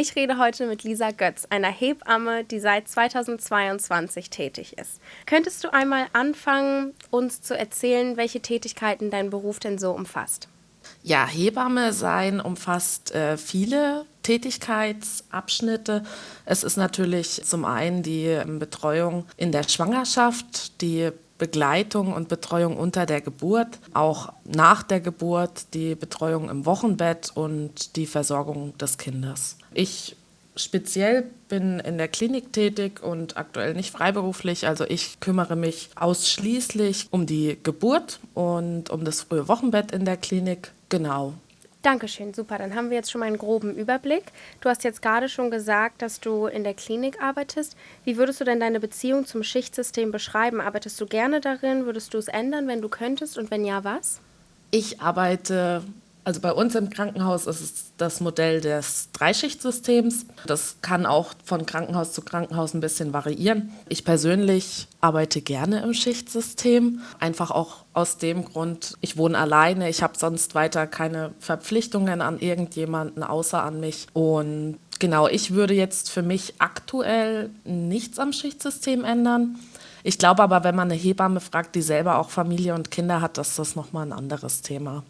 Ich rede heute mit Lisa Götz, einer Hebamme, die seit 2022 tätig ist. Könntest du einmal anfangen, uns zu erzählen, welche Tätigkeiten dein Beruf denn so umfasst? Ja, Hebamme sein umfasst äh, viele Tätigkeitsabschnitte. Es ist natürlich zum einen die ähm, Betreuung in der Schwangerschaft, die Begleitung und Betreuung unter der Geburt, auch nach der Geburt die Betreuung im Wochenbett und die Versorgung des Kindes. Ich speziell bin in der Klinik tätig und aktuell nicht freiberuflich. Also ich kümmere mich ausschließlich um die Geburt und um das frühe Wochenbett in der Klinik. Genau. Dankeschön, super. Dann haben wir jetzt schon mal einen groben Überblick. Du hast jetzt gerade schon gesagt, dass du in der Klinik arbeitest. Wie würdest du denn deine Beziehung zum Schichtsystem beschreiben? Arbeitest du gerne darin? Würdest du es ändern, wenn du könntest? Und wenn ja, was? Ich arbeite also bei uns im Krankenhaus ist es das Modell des Dreischichtssystems. Das kann auch von Krankenhaus zu Krankenhaus ein bisschen variieren. Ich persönlich arbeite gerne im Schichtsystem, einfach auch aus dem Grund, ich wohne alleine, ich habe sonst weiter keine Verpflichtungen an irgendjemanden außer an mich und Genau, ich würde jetzt für mich aktuell nichts am Schichtsystem ändern. Ich glaube aber, wenn man eine Hebamme fragt, die selber auch Familie und Kinder hat, ist das nochmal ein anderes Thema.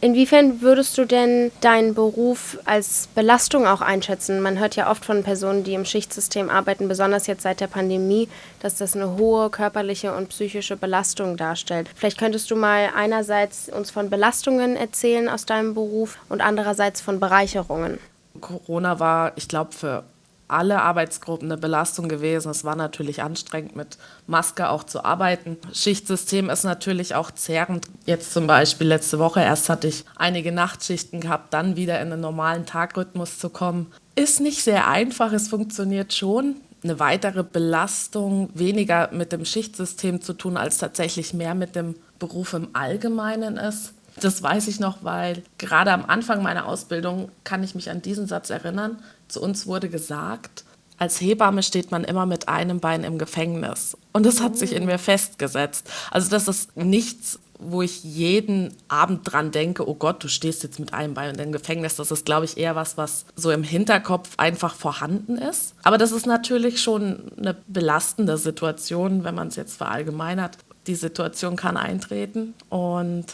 Inwiefern würdest du denn deinen Beruf als Belastung auch einschätzen? Man hört ja oft von Personen, die im Schichtsystem arbeiten, besonders jetzt seit der Pandemie, dass das eine hohe körperliche und psychische Belastung darstellt. Vielleicht könntest du mal einerseits uns von Belastungen erzählen aus deinem Beruf und andererseits von Bereicherungen. Corona war, ich glaube, für alle Arbeitsgruppen eine Belastung gewesen. Es war natürlich anstrengend, mit Maske auch zu arbeiten. Schichtsystem ist natürlich auch zehrend. Jetzt zum Beispiel letzte Woche erst hatte ich einige Nachtschichten gehabt, dann wieder in einen normalen Tagrhythmus zu kommen. Ist nicht sehr einfach, es funktioniert schon. Eine weitere Belastung, weniger mit dem Schichtsystem zu tun, als tatsächlich mehr mit dem Beruf im Allgemeinen ist. Das weiß ich noch, weil gerade am Anfang meiner Ausbildung kann ich mich an diesen Satz erinnern. Zu uns wurde gesagt, als Hebamme steht man immer mit einem Bein im Gefängnis. Und das hat sich in mir festgesetzt. Also das ist nichts, wo ich jeden Abend dran denke, oh Gott, du stehst jetzt mit einem Bein im Gefängnis. Das ist, glaube ich, eher was, was so im Hinterkopf einfach vorhanden ist. Aber das ist natürlich schon eine belastende Situation, wenn man es jetzt verallgemeinert. Die Situation kann eintreten und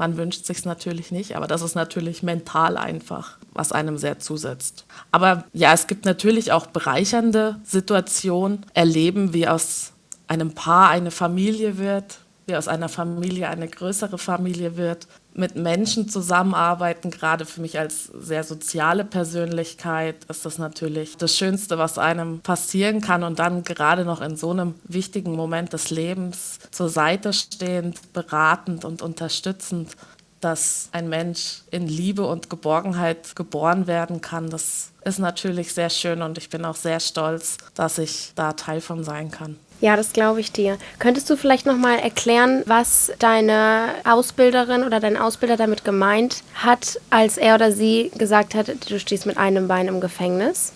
man wünscht sich natürlich nicht, aber das ist natürlich mental einfach, was einem sehr zusetzt. Aber ja, es gibt natürlich auch bereichernde Situationen, erleben, wie aus einem Paar eine Familie wird, wie aus einer Familie eine größere Familie wird, mit Menschen zusammenarbeiten, gerade für mich als sehr soziale Persönlichkeit, ist das natürlich das Schönste, was einem passieren kann. Und dann gerade noch in so einem wichtigen Moment des Lebens zur Seite stehend, beratend und unterstützend, dass ein Mensch in Liebe und Geborgenheit geboren werden kann, das ist natürlich sehr schön und ich bin auch sehr stolz, dass ich da Teil von sein kann. Ja, das glaube ich dir. Könntest du vielleicht noch mal erklären, was deine Ausbilderin oder dein Ausbilder damit gemeint hat, als er oder sie gesagt hat, du stehst mit einem Bein im Gefängnis?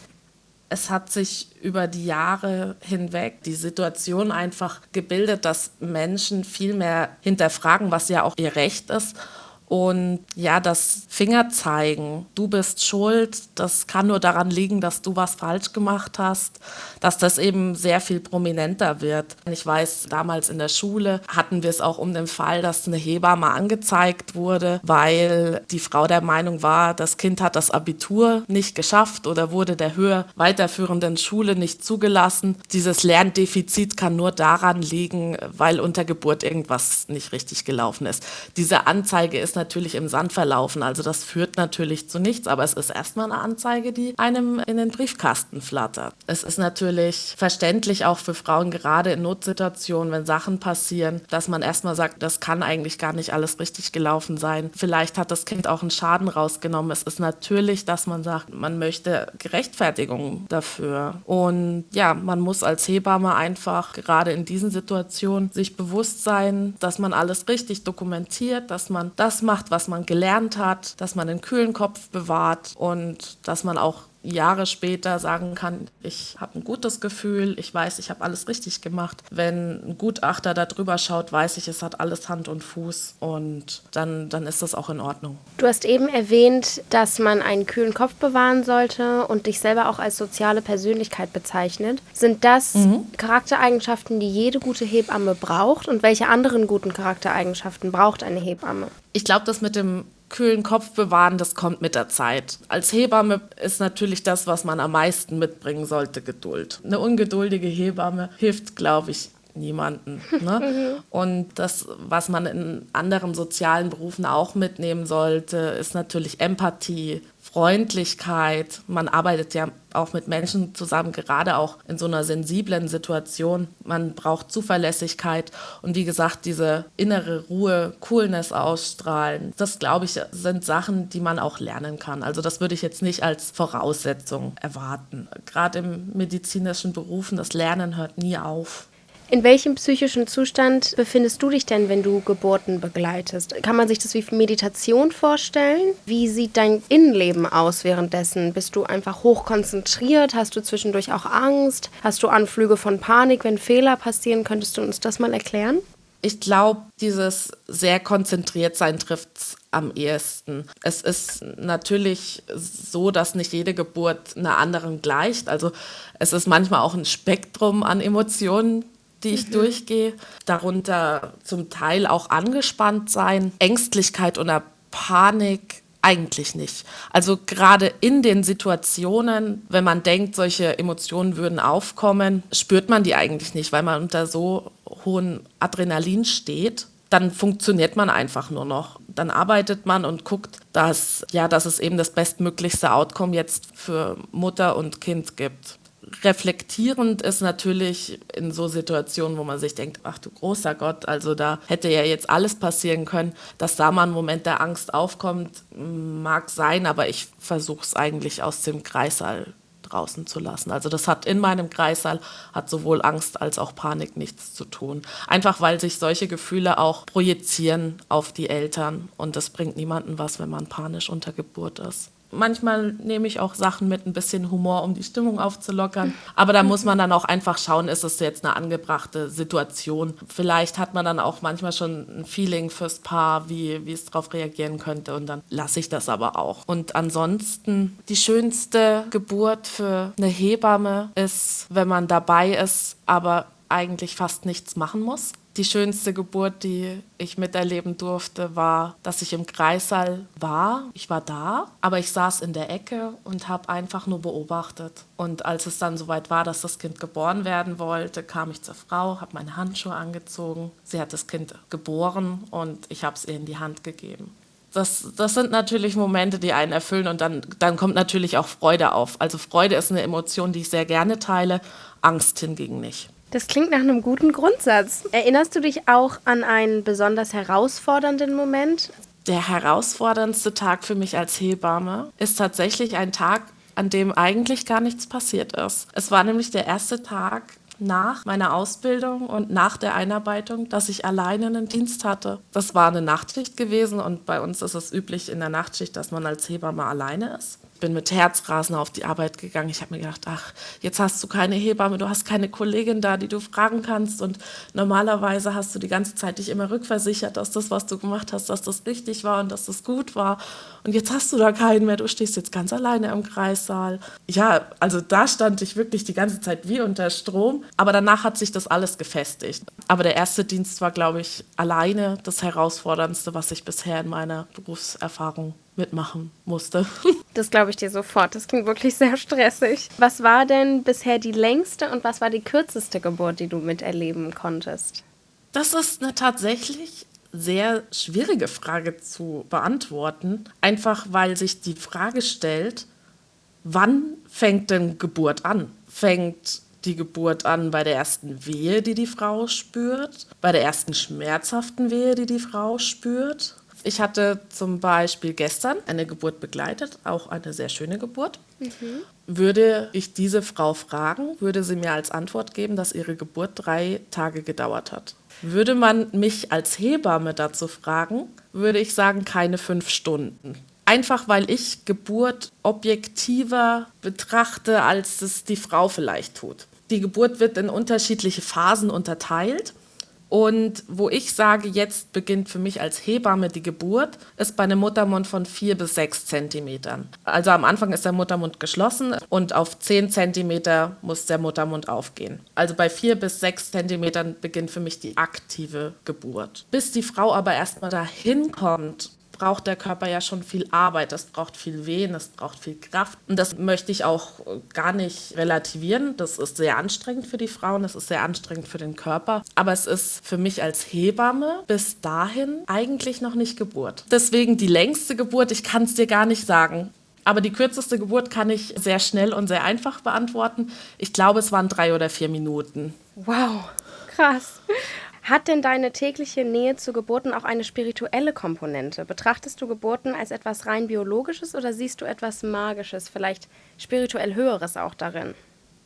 Es hat sich über die Jahre hinweg die Situation einfach gebildet, dass Menschen viel mehr hinterfragen, was ja auch ihr Recht ist und ja, das Fingerzeigen, du bist schuld, das kann nur daran liegen, dass du was falsch gemacht hast, dass das eben sehr viel prominenter wird. Ich weiß, damals in der Schule hatten wir es auch um den Fall, dass eine Hebamme angezeigt wurde, weil die Frau der Meinung war, das Kind hat das Abitur nicht geschafft oder wurde der höher weiterführenden Schule nicht zugelassen. Dieses Lerndefizit kann nur daran liegen, weil unter Geburt irgendwas nicht richtig gelaufen ist. Diese Anzeige ist natürlich im Sand verlaufen. Also das führt natürlich zu nichts, aber es ist erstmal eine Anzeige, die einem in den Briefkasten flattert. Es ist natürlich verständlich auch für Frauen, gerade in Notsituationen, wenn Sachen passieren, dass man erstmal sagt, das kann eigentlich gar nicht alles richtig gelaufen sein. Vielleicht hat das Kind auch einen Schaden rausgenommen. Es ist natürlich, dass man sagt, man möchte Gerechtfertigung dafür. Und ja, man muss als Hebamme einfach gerade in diesen Situationen sich bewusst sein, dass man alles richtig dokumentiert, dass man das macht, was man gelernt hat, dass man einen kühlen Kopf bewahrt und dass man auch Jahre später sagen kann, ich habe ein gutes Gefühl, ich weiß, ich habe alles richtig gemacht. Wenn ein Gutachter da drüber schaut, weiß ich, es hat alles Hand und Fuß und dann, dann ist das auch in Ordnung. Du hast eben erwähnt, dass man einen kühlen Kopf bewahren sollte und dich selber auch als soziale Persönlichkeit bezeichnet. Sind das mhm. Charaktereigenschaften, die jede gute Hebamme braucht und welche anderen guten Charaktereigenschaften braucht eine Hebamme? Ich glaube, das mit dem kühlen Kopf bewahren, das kommt mit der Zeit. Als Hebamme ist natürlich das, was man am meisten mitbringen sollte, Geduld. Eine ungeduldige Hebamme hilft, glaube ich, niemanden. Ne? Und das, was man in anderen sozialen Berufen auch mitnehmen sollte, ist natürlich Empathie, Freundlichkeit. Man arbeitet ja auch mit Menschen zusammen, gerade auch in so einer sensiblen Situation. Man braucht Zuverlässigkeit und wie gesagt, diese innere Ruhe, Coolness ausstrahlen. Das, glaube ich, sind Sachen, die man auch lernen kann. Also das würde ich jetzt nicht als Voraussetzung erwarten. Gerade im medizinischen Berufen, das Lernen hört nie auf. In welchem psychischen Zustand befindest du dich denn, wenn du Geburten begleitest? Kann man sich das wie Meditation vorstellen? Wie sieht dein Innenleben aus währenddessen? Bist du einfach hochkonzentriert? Hast du zwischendurch auch Angst? Hast du Anflüge von Panik, wenn Fehler passieren? Könntest du uns das mal erklären? Ich glaube, dieses sehr konzentriert sein trifft am ehesten. Es ist natürlich so, dass nicht jede Geburt einer anderen gleicht. Also es ist manchmal auch ein Spektrum an Emotionen, die ich mhm. durchgehe. Darunter zum Teil auch angespannt sein, Ängstlichkeit oder Panik eigentlich nicht. Also gerade in den Situationen, wenn man denkt, solche Emotionen würden aufkommen, spürt man die eigentlich nicht, weil man unter so hohem Adrenalin steht. Dann funktioniert man einfach nur noch. Dann arbeitet man und guckt, dass, ja, dass es eben das bestmöglichste Outcome jetzt für Mutter und Kind gibt reflektierend ist natürlich in so Situationen, wo man sich denkt, ach du großer Gott, also da hätte ja jetzt alles passieren können, dass da mal ein Moment der Angst aufkommt, mag sein, aber ich versuche es eigentlich aus dem Kreissaal draußen zu lassen. Also das hat in meinem Kreissaal hat sowohl Angst als auch Panik nichts zu tun. Einfach weil sich solche Gefühle auch projizieren auf die Eltern und das bringt niemanden was, wenn man panisch unter Geburt ist. Manchmal nehme ich auch Sachen mit ein bisschen Humor, um die Stimmung aufzulockern. Aber da muss man dann auch einfach schauen, ist es jetzt eine angebrachte Situation. Vielleicht hat man dann auch manchmal schon ein Feeling fürs Paar, wie, wie es darauf reagieren könnte. Und dann lasse ich das aber auch. Und ansonsten, die schönste Geburt für eine Hebamme ist, wenn man dabei ist, aber eigentlich fast nichts machen muss. Die schönste Geburt, die ich miterleben durfte, war, dass ich im Kreissaal war. Ich war da, aber ich saß in der Ecke und habe einfach nur beobachtet. Und als es dann soweit war, dass das Kind geboren werden wollte, kam ich zur Frau, habe meine Handschuhe angezogen. Sie hat das Kind geboren und ich habe es ihr in die Hand gegeben. Das, das, sind natürlich Momente, die einen erfüllen und dann, dann kommt natürlich auch Freude auf. Also Freude ist eine Emotion, die ich sehr gerne teile, Angst hingegen nicht. Das klingt nach einem guten Grundsatz. Erinnerst du dich auch an einen besonders herausfordernden Moment? Der herausforderndste Tag für mich als Hebamme ist tatsächlich ein Tag, an dem eigentlich gar nichts passiert ist. Es war nämlich der erste Tag nach meiner Ausbildung und nach der Einarbeitung, dass ich alleine einen Dienst hatte. Das war eine Nachtschicht gewesen und bei uns ist es üblich in der Nachtschicht, dass man als Hebamme alleine ist bin mit Herzrasen auf die Arbeit gegangen. Ich habe mir gedacht, ach, jetzt hast du keine Hebamme, du hast keine Kollegin da, die du fragen kannst. Und normalerweise hast du die ganze Zeit dich immer rückversichert, dass das, was du gemacht hast, dass das richtig war und dass das gut war. Und jetzt hast du da keinen mehr, du stehst jetzt ganz alleine im Kreissaal. Ja, also da stand ich wirklich die ganze Zeit wie unter Strom. Aber danach hat sich das alles gefestigt. Aber der erste Dienst war, glaube ich, alleine das Herausforderndste, was ich bisher in meiner Berufserfahrung mitmachen musste. Das glaube ich dir sofort. Das klingt wirklich sehr stressig. Was war denn bisher die längste und was war die kürzeste Geburt, die du miterleben konntest? Das ist eine tatsächlich sehr schwierige Frage zu beantworten. Einfach weil sich die Frage stellt, wann fängt denn Geburt an? Fängt die Geburt an bei der ersten Wehe, die die Frau spürt? Bei der ersten schmerzhaften Wehe, die die Frau spürt? Ich hatte zum Beispiel gestern eine Geburt begleitet, auch eine sehr schöne Geburt. Mhm. Würde ich diese Frau fragen, würde sie mir als Antwort geben, dass ihre Geburt drei Tage gedauert hat. Würde man mich als Hebamme dazu fragen, würde ich sagen, keine fünf Stunden. Einfach weil ich Geburt objektiver betrachte, als es die Frau vielleicht tut. Die Geburt wird in unterschiedliche Phasen unterteilt. Und wo ich sage, jetzt beginnt für mich als Hebamme die Geburt, ist bei einem Muttermund von vier bis sechs Zentimetern. Also am Anfang ist der Muttermund geschlossen und auf zehn Zentimeter muss der Muttermund aufgehen. Also bei vier bis sechs Zentimetern beginnt für mich die aktive Geburt. Bis die Frau aber erstmal dahin kommt, braucht der Körper ja schon viel Arbeit, es braucht viel Wehen, es braucht viel Kraft. Und das möchte ich auch gar nicht relativieren. Das ist sehr anstrengend für die Frauen, das ist sehr anstrengend für den Körper. Aber es ist für mich als Hebamme bis dahin eigentlich noch nicht Geburt. Deswegen die längste Geburt, ich kann es dir gar nicht sagen. Aber die kürzeste Geburt kann ich sehr schnell und sehr einfach beantworten. Ich glaube, es waren drei oder vier Minuten. Wow, krass. Hat denn deine tägliche Nähe zu Geburten auch eine spirituelle Komponente? Betrachtest du Geburten als etwas rein biologisches oder siehst du etwas Magisches, vielleicht spirituell Höheres auch darin?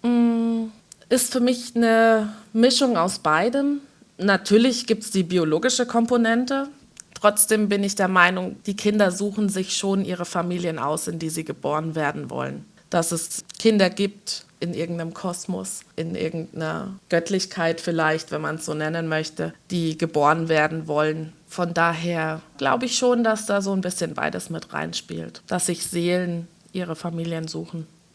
Mm, ist für mich eine Mischung aus beidem. Natürlich gibt es die biologische Komponente. Trotzdem bin ich der Meinung, die Kinder suchen sich schon ihre Familien aus, in die sie geboren werden wollen. Dass es Kinder gibt, in irgendeinem Kosmos, in irgendeiner Göttlichkeit vielleicht, wenn man es so nennen möchte, die geboren werden wollen. Von daher glaube ich schon, dass da so ein bisschen beides mit reinspielt, dass sich Seelen ihre Familien suchen.